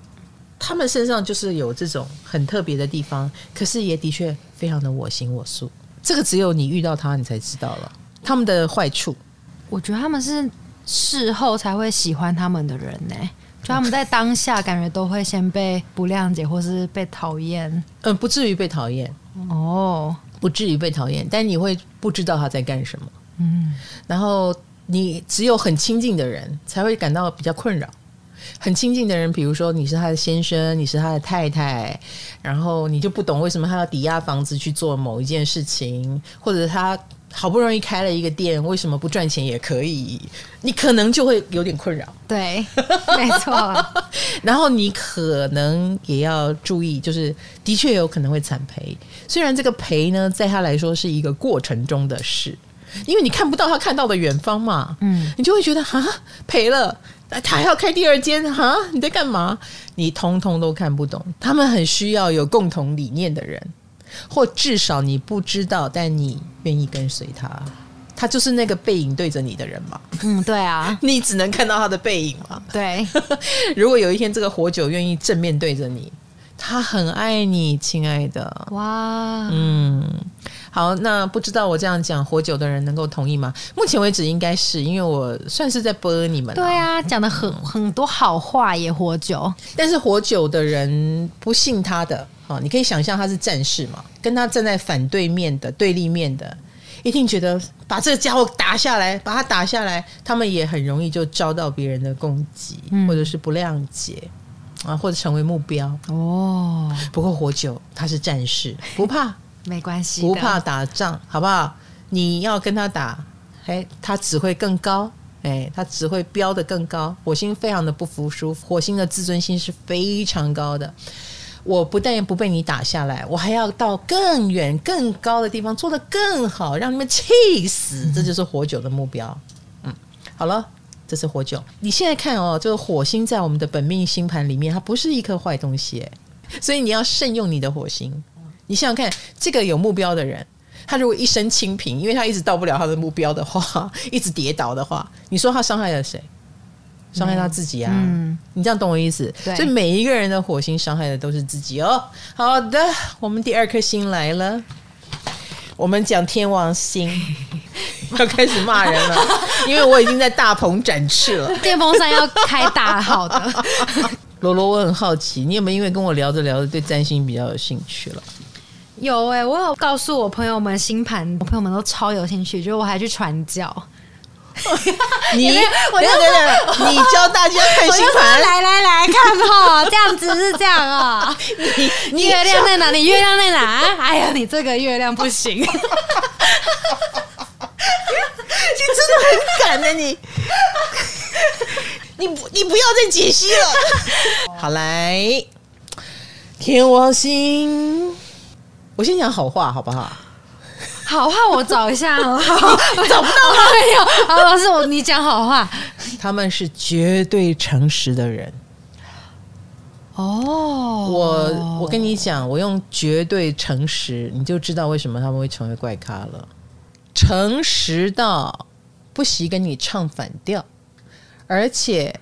他们身上就是有这种很特别的地方，可是也的确非常的我行我素。这个只有你遇到他，你才知道了他们的坏处。我觉得他们是事后才会喜欢他们的人呢、欸，就他们在当下感觉都会先被不谅解，或是被讨厌。嗯，不至于被讨厌哦。不至于被讨厌，但你会不知道他在干什么。嗯，然后你只有很亲近的人才会感到比较困扰。很亲近的人，比如说你是他的先生，你是他的太太，然后你就不懂为什么他要抵押房子去做某一件事情，或者他。好不容易开了一个店，为什么不赚钱也可以？你可能就会有点困扰。对，没错。然后你可能也要注意，就是的确有可能会惨赔。虽然这个赔呢，在他来说是一个过程中的事，因为你看不到他看到的远方嘛。嗯，你就会觉得啊，赔了，他还要开第二间哈，你在干嘛？你通通都看不懂。他们很需要有共同理念的人。或至少你不知道，但你愿意跟随他，他就是那个背影对着你的人嘛。嗯，对啊，你只能看到他的背影嘛。对，如果有一天这个火酒愿意正面对着你，他很爱你，亲爱的。哇，嗯，好，那不知道我这样讲活久的人能够同意吗？目前为止应该是因为我算是在播你们。对啊，讲的很很多好话也活久，但是活久的人不信他的。哦，你可以想象他是战士嘛，跟他站在反对面的对立面的，一定觉得把这个家伙打下来，把他打下来，他们也很容易就遭到别人的攻击，嗯、或者是不谅解啊，或者成为目标哦。不过活久他是战士，不怕，没关系，不怕打仗，好不好？你要跟他打，哎，他只会更高，哎，他只会飙得更高。火星非常的不服输，火星的自尊心是非常高的。我不但不被你打下来，我还要到更远、更高的地方做得更好，让你们气死。这就是火九的目标。嗯，好了，这是火九。你现在看哦，这个火星在我们的本命星盘里面，它不是一颗坏东西，所以你要慎用你的火星。你想想看，这个有目标的人，他如果一生清贫，因为他一直到不了他的目标的话，一直跌倒的话，你说他伤害了谁？伤害他自己啊！嗯，你这样懂我意思？对，所以每一个人的火星伤害的都是自己哦。好的，我们第二颗星来了，我们讲天王星。要开始骂人了，因为我已经在大鹏展翅了。电风扇要开大号的。罗罗，我很好奇，你有没有因为跟我聊着聊着对占星比较有兴趣了？有哎、欸，我有告诉我朋友们星盘，我朋友们都超有兴趣，就是我还去传教。你，我等等，你教大家看星盘，来来来看哈，这样子是这样啊。你你月亮在哪你？月亮在哪？哎呀，你这个月亮不行。你真的很敢的你，你你不要再解析了。好来，天王星，我先讲好话好不好？好话我找一下，好，我找不到吗？没有。好，老师，我你讲好话。他们是绝对诚实的人。哦，我我跟你讲，我用绝对诚实，你就知道为什么他们会成为怪咖了。诚实到不惜跟你唱反调，而且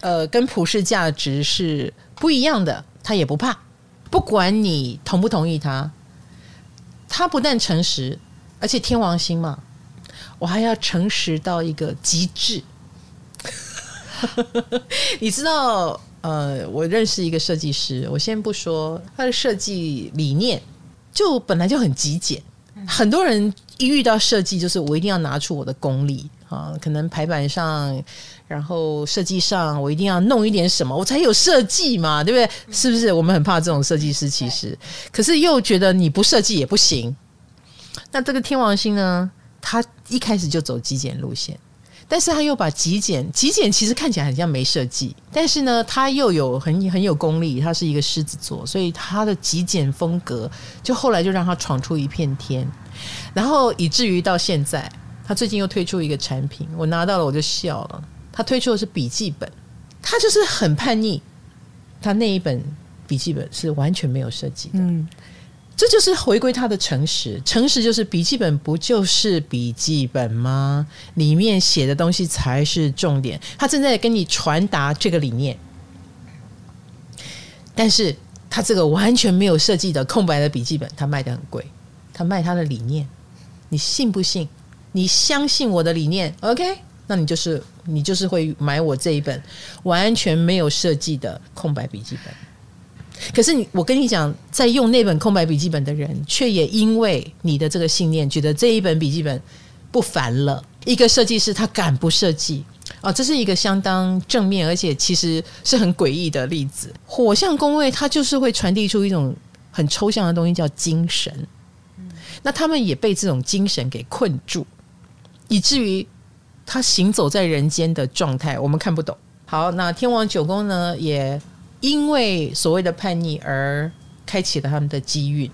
呃，跟普世价值是不一样的，他也不怕，不管你同不同意他。他不但诚实，而且天王星嘛，我还要诚实到一个极致。你知道，呃，我认识一个设计师，我先不说他的设计理念，就本来就很极简。很多人一遇到设计，就是我一定要拿出我的功力啊，可能排版上，然后设计上，我一定要弄一点什么，我才有设计嘛，对不对？是不是？我们很怕这种设计师，其实，可是又觉得你不设计也不行。那这个天王星呢？他一开始就走极简路线，但是他又把极简，极简其实看起来很像没设计，但是呢，他又有很很有功力，他是一个狮子座，所以他的极简风格，就后来就让他闯出一片天，然后以至于到现在，他最近又推出一个产品，我拿到了我就笑了。他推出的是笔记本，他就是很叛逆，他那一本笔记本是完全没有设计的。嗯。这就是回归他的诚实，诚实就是笔记本不就是笔记本吗？里面写的东西才是重点。他正在跟你传达这个理念，但是他这个完全没有设计的空白的笔记本，他卖的很贵。他卖他的理念，你信不信？你相信我的理念？OK，那你就是你就是会买我这一本完全没有设计的空白笔记本。可是你，我跟你讲，在用那本空白笔记本的人，却也因为你的这个信念，觉得这一本笔记本不凡了。一个设计师他敢不设计啊？这是一个相当正面，而且其实是很诡异的例子。火象宫位它就是会传递出一种很抽象的东西，叫精神。那他们也被这种精神给困住，以至于他行走在人间的状态，我们看不懂。好，那天王九宫呢也。因为所谓的叛逆而开启了他们的机运，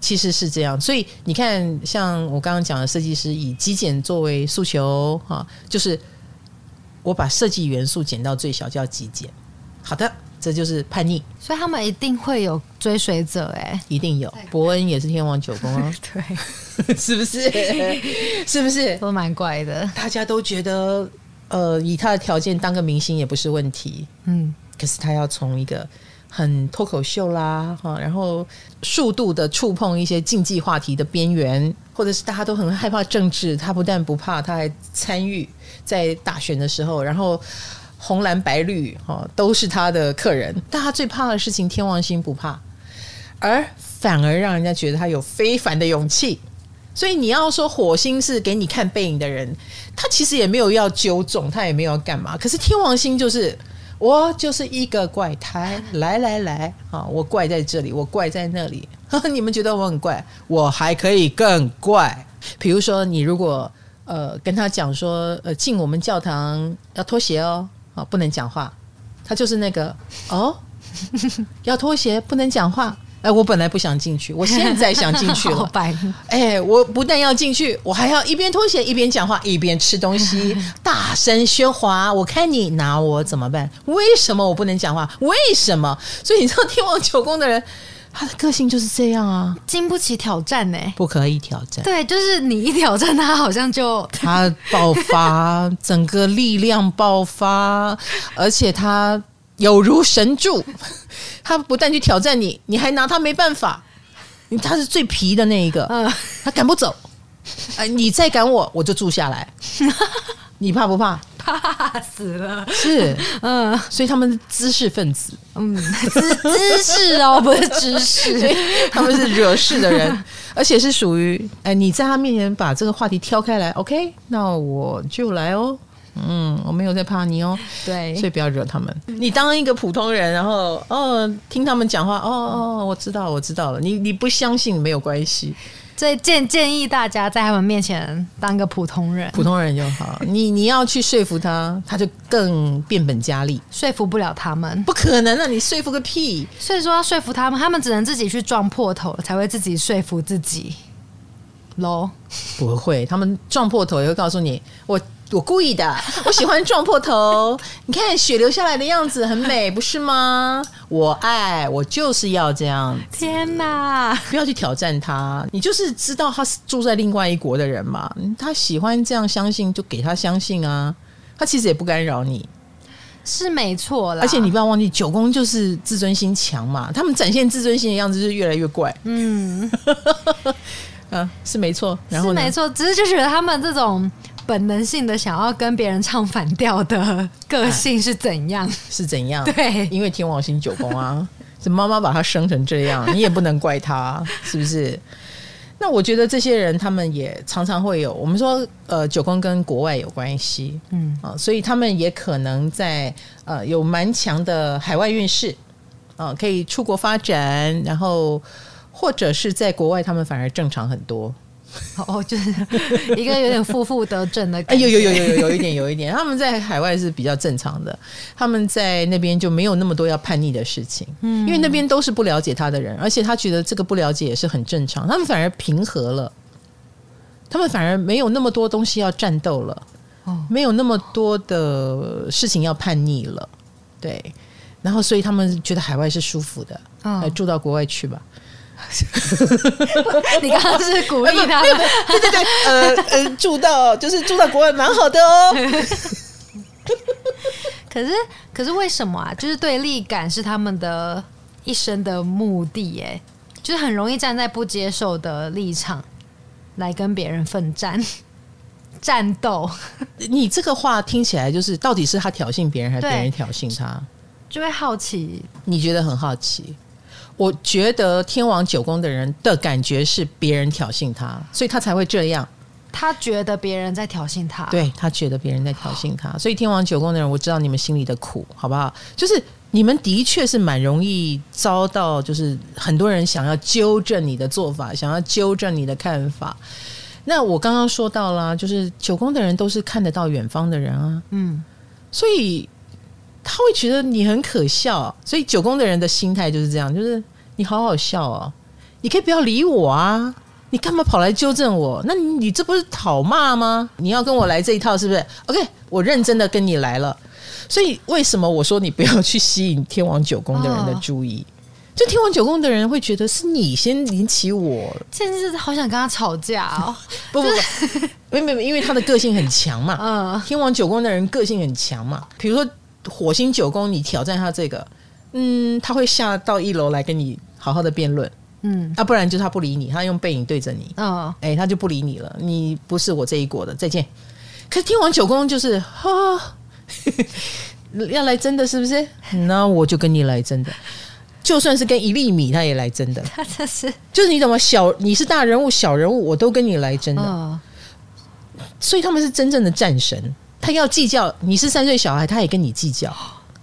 其实是这样。所以你看，像我刚刚讲的设计师以极简作为诉求，哈，就是我把设计元素减到最小，叫极简。好的，这就是叛逆。所以他们一定会有追随者，哎，一定有。伯恩也是天王九宫啊，对，是不是？是不是？都蛮怪的。大家都觉得，呃，以他的条件当个明星也不是问题。嗯。可是他要从一个很脱口秀啦，哈，然后速度的触碰一些竞技话题的边缘，或者是大家都很害怕政治，他不但不怕，他还参与在大选的时候，然后红蓝白绿哈都是他的客人。但他最怕的事情，天王星不怕，而反而让人家觉得他有非凡的勇气。所以你要说火星是给你看背影的人，他其实也没有要纠众，他也没有要干嘛。可是天王星就是。我就是一个怪胎，来来来，啊，我怪在这里，我怪在那里。呵呵，你们觉得我很怪，我还可以更怪。比如说，你如果呃跟他讲说，呃进我们教堂要脱鞋哦，啊不能讲话，他就是那个哦，要脱鞋不能讲话。哎，我本来不想进去，我现在想进去了。哎，我不但要进去，我还要一边脱鞋一边讲话，一边吃东西，大声喧哗。我看你拿我怎么办？为什么我不能讲话？为什么？所以你知道天王九宫的人，他的个性就是这样啊，经不起挑战呢，不可以挑战。对，就是你一挑战他，好像就他爆发，整个力量爆发，而且他。有如神助，他不但去挑战你，你还拿他没办法。他是最皮的那一个，嗯他赶不走，哎，你再赶我，我就住下来。你怕不怕？怕 死了。是，嗯，所以他们是知识分子，嗯，知知识哦，不是知识，他们是惹事的人，而且是属于哎，你在他面前把这个话题挑开来，OK，那我就来哦。嗯，我没有在怕你哦，对，所以不要惹他们。你当一个普通人，然后哦，听他们讲话，哦哦，我知道，我知道了。你你不相信没有关系，所以建建议大家在他们面前当个普通人，普通人就好。你你要去说服他，他就更变本加厉，说服不了他们，不可能啊！你说服个屁！所以说要说服他们，他们只能自己去撞破头，才会自己说服自己。喽，不会，他们撞破头也会告诉你我。我故意的，我喜欢撞破头。你看血流下来的样子很美，不是吗？我爱，我就是要这样。天哪！不要去挑战他，你就是知道他是住在另外一国的人嘛。他喜欢这样相信，就给他相信啊。他其实也不干扰你，是没错啦。而且你不要忘记，九宫就是自尊心强嘛。他们展现自尊心的样子就是越来越怪。嗯，啊，是没错。然后是没错，只是就觉得他们这种。本能性的想要跟别人唱反调的个性是怎样？啊、是怎样？对，因为天王星九宫啊，是妈妈把他生成这样，你也不能怪他，是不是？那我觉得这些人他们也常常会有，我们说呃九宫跟国外有关系，嗯啊，所以他们也可能在呃有蛮强的海外运势啊，可以出国发展，然后或者是在国外他们反而正常很多。哦，就是一个有点负负得正的感觉。哎，有有有有有有一点有一点，他们在海外是比较正常的，他们在那边就没有那么多要叛逆的事情，嗯，因为那边都是不了解他的人，而且他觉得这个不了解也是很正常，他们反而平和了，他们反而没有那么多东西要战斗了，哦，没有那么多的事情要叛逆了，对，然后所以他们觉得海外是舒服的，哦，来住到国外去吧。你刚刚是鼓励他们？对对对，呃 呃，住到就是住到国外蛮好的哦。可是可是为什么啊？就是对立感是他们的一生的目的，哎，就是很容易站在不接受的立场来跟别人奋战、战斗。你这个话听起来就是，到底是他挑衅别人，还是别人挑衅他？就会好奇，你觉得很好奇。我觉得天王九宫的人的感觉是别人挑衅他，所以他才会这样。他觉得别人在挑衅他，对，他觉得别人在挑衅他，所以天王九宫的人，我知道你们心里的苦，好不好？就是你们的确是蛮容易遭到，就是很多人想要纠正你的做法，想要纠正你的看法。那我刚刚说到啦，就是九宫的人都是看得到远方的人啊，嗯，所以。他会觉得你很可笑，所以九宫的人的心态就是这样，就是你好好笑哦，你可以不要理我啊，你干嘛跑来纠正我？那你，你这不是讨骂吗？你要跟我来这一套是不是？OK，我认真的跟你来了。所以为什么我说你不要去吸引天王九宫的人的注意？哦、就天王九宫的人会觉得是你先引起我，现在是好想跟他吵架哦。不 不不，没没没，因为他的个性很强嘛。嗯，天王九宫的人个性很强嘛，比如说。火星九宫，你挑战他这个，嗯，他会下到一楼来跟你好好的辩论，嗯，啊，不然就是他不理你，他用背影对着你，哦，哎，他就不理你了，你不是我这一国的，再见。可是天王九宫就是，哈、哦，要来真的是不是？那我就跟你来真的，就算是跟一粒米，他也来真的。他这是，就是你怎么小，你是大人物，小人物，我都跟你来真的。哦、所以他们是真正的战神。他要计较，你是三岁小孩，他也跟你计较；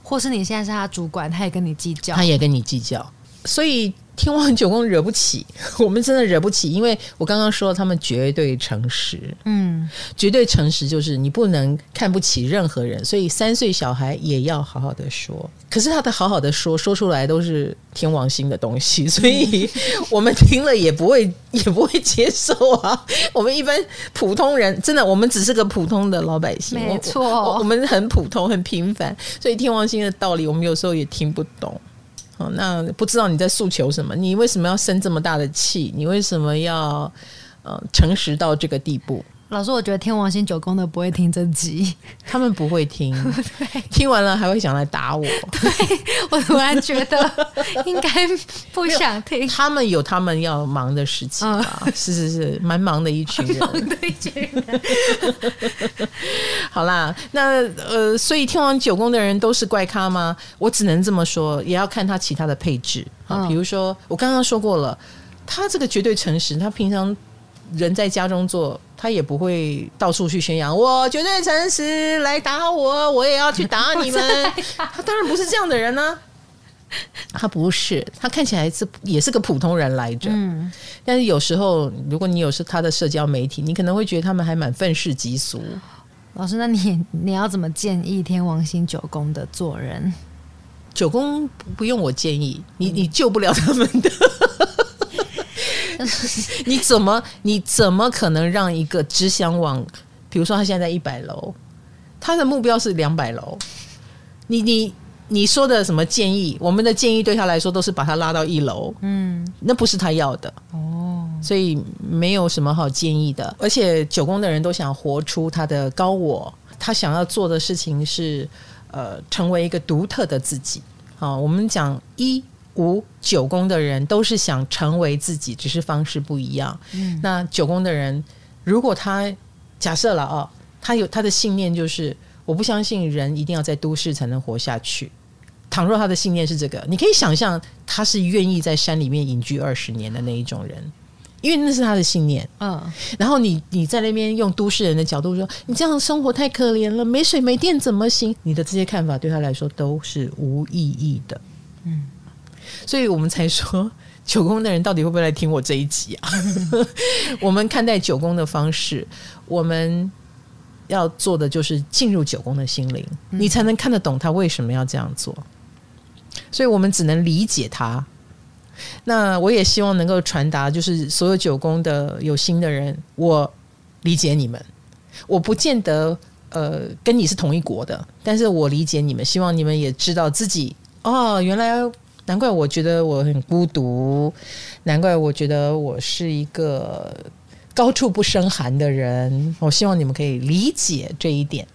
或是你现在是他主管，他也跟你计较，他也跟你计较，所以。天王九宫惹不起，我们真的惹不起，因为我刚刚说了他们绝对诚实，嗯，绝对诚实就是你不能看不起任何人，所以三岁小孩也要好好的说。可是他的好好的说，说出来都是天王星的东西，所以我们听了也不会 也不会接受啊。我们一般普通人，真的，我们只是个普通的老百姓，没错，我，我们很普通很平凡，所以天王星的道理，我们有时候也听不懂。那不知道你在诉求什么？你为什么要生这么大的气？你为什么要呃诚实到这个地步？老师，我觉得天王星九宫的不会听这集，他们不会听，听完了还会想来打我。对，我突然觉得应该不想听。他们有他们要忙的事情啊，嗯、是是是，蛮忙的一群人。忙的一群人。好啦，那呃，所以天王九宫的人都是怪咖吗？我只能这么说，也要看他其他的配置啊。比如说，我刚刚说过了，他这个绝对诚实，他平常。人在家中坐，他也不会到处去宣扬我绝对诚实，来打我，我也要去打你们。他当然不是这样的人呢、啊，他不是，他看起来是也是个普通人来着。嗯，但是有时候，如果你有是他的社交媒体，你可能会觉得他们还蛮愤世嫉俗。老师，那你你要怎么建议天王星九宫的做人？九宫不用我建议，你你救不了他们的。你怎么你怎么可能让一个只想往，比如说他现在在一百楼，他的目标是两百楼，你你你说的什么建议？我们的建议对他来说都是把他拉到一楼，嗯，那不是他要的哦，所以没有什么好建议的。而且九宫的人都想活出他的高我，他想要做的事情是呃，成为一个独特的自己。好，我们讲一。五九宫的人都是想成为自己，只是方式不一样。嗯，那九宫的人，如果他假设了哦，他有他的信念，就是我不相信人一定要在都市才能活下去。倘若他的信念是这个，你可以想象他是愿意在山里面隐居二十年的那一种人，因为那是他的信念。嗯，然后你你在那边用都市人的角度说，你这样生活太可怜了，没水没电怎么行？你的这些看法对他来说都是无意义的。嗯。所以我们才说九宫的人到底会不会来听我这一集啊？我们看待九宫的方式，我们要做的就是进入九宫的心灵，你才能看得懂他为什么要这样做。所以我们只能理解他。那我也希望能够传达，就是所有九宫的有心的人，我理解你们。我不见得呃跟你是同一国的，但是我理解你们，希望你们也知道自己哦，原来。难怪我觉得我很孤独，难怪我觉得我是一个高处不胜寒的人。我希望你们可以理解这一点，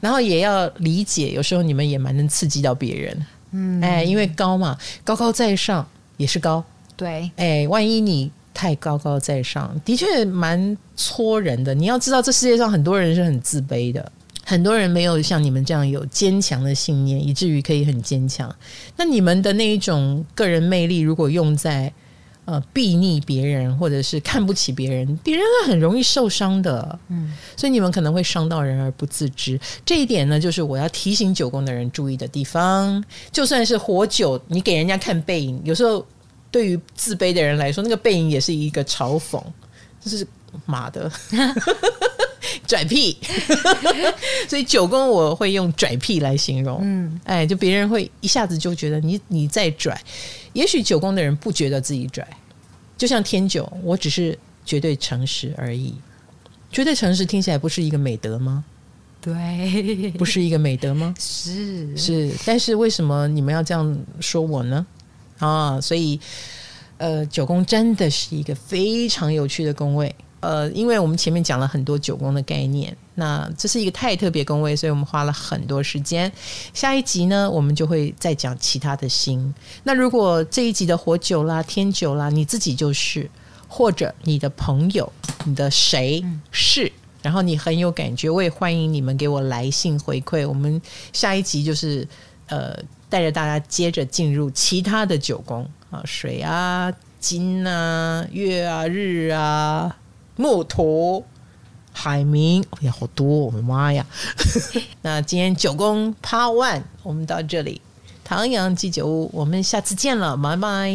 然后也要理解，有时候你们也蛮能刺激到别人。嗯，哎，因为高嘛，高高在上也是高。对，哎，万一你太高高在上，的确蛮戳人的。你要知道，这世界上很多人是很自卑的。很多人没有像你们这样有坚强的信念，以至于可以很坚强。那你们的那一种个人魅力，如果用在呃避逆别人，或者是看不起别人，别人会很容易受伤的。嗯，所以你们可能会伤到人而不自知。这一点呢，就是我要提醒九宫的人注意的地方。就算是活久，你给人家看背影，有时候对于自卑的人来说，那个背影也是一个嘲讽，就是妈的。拽屁，所以九宫我会用拽屁来形容。嗯，哎，就别人会一下子就觉得你你在拽。也许九宫的人不觉得自己拽，就像天九，我只是绝对诚实而已。绝对诚实听起来不是一个美德吗？对，不是一个美德吗？是是，但是为什么你们要这样说我呢？啊，所以呃，九宫真的是一个非常有趣的宫位。呃，因为我们前面讲了很多九宫的概念，那这是一个太特别宫位，所以我们花了很多时间。下一集呢，我们就会再讲其他的星。那如果这一集的火九啦、天九啦，你自己就是，或者你的朋友、你的谁是，然后你很有感觉，我也欢迎你们给我来信回馈。我们下一集就是呃，带着大家接着进入其他的九宫啊，水啊、金啊、月啊、日啊。木土、海明，哎呀，好多！我的妈呀！那今天九宫 Part One，我们到这里。唐阳鸡酒屋，我们下次见了，拜拜。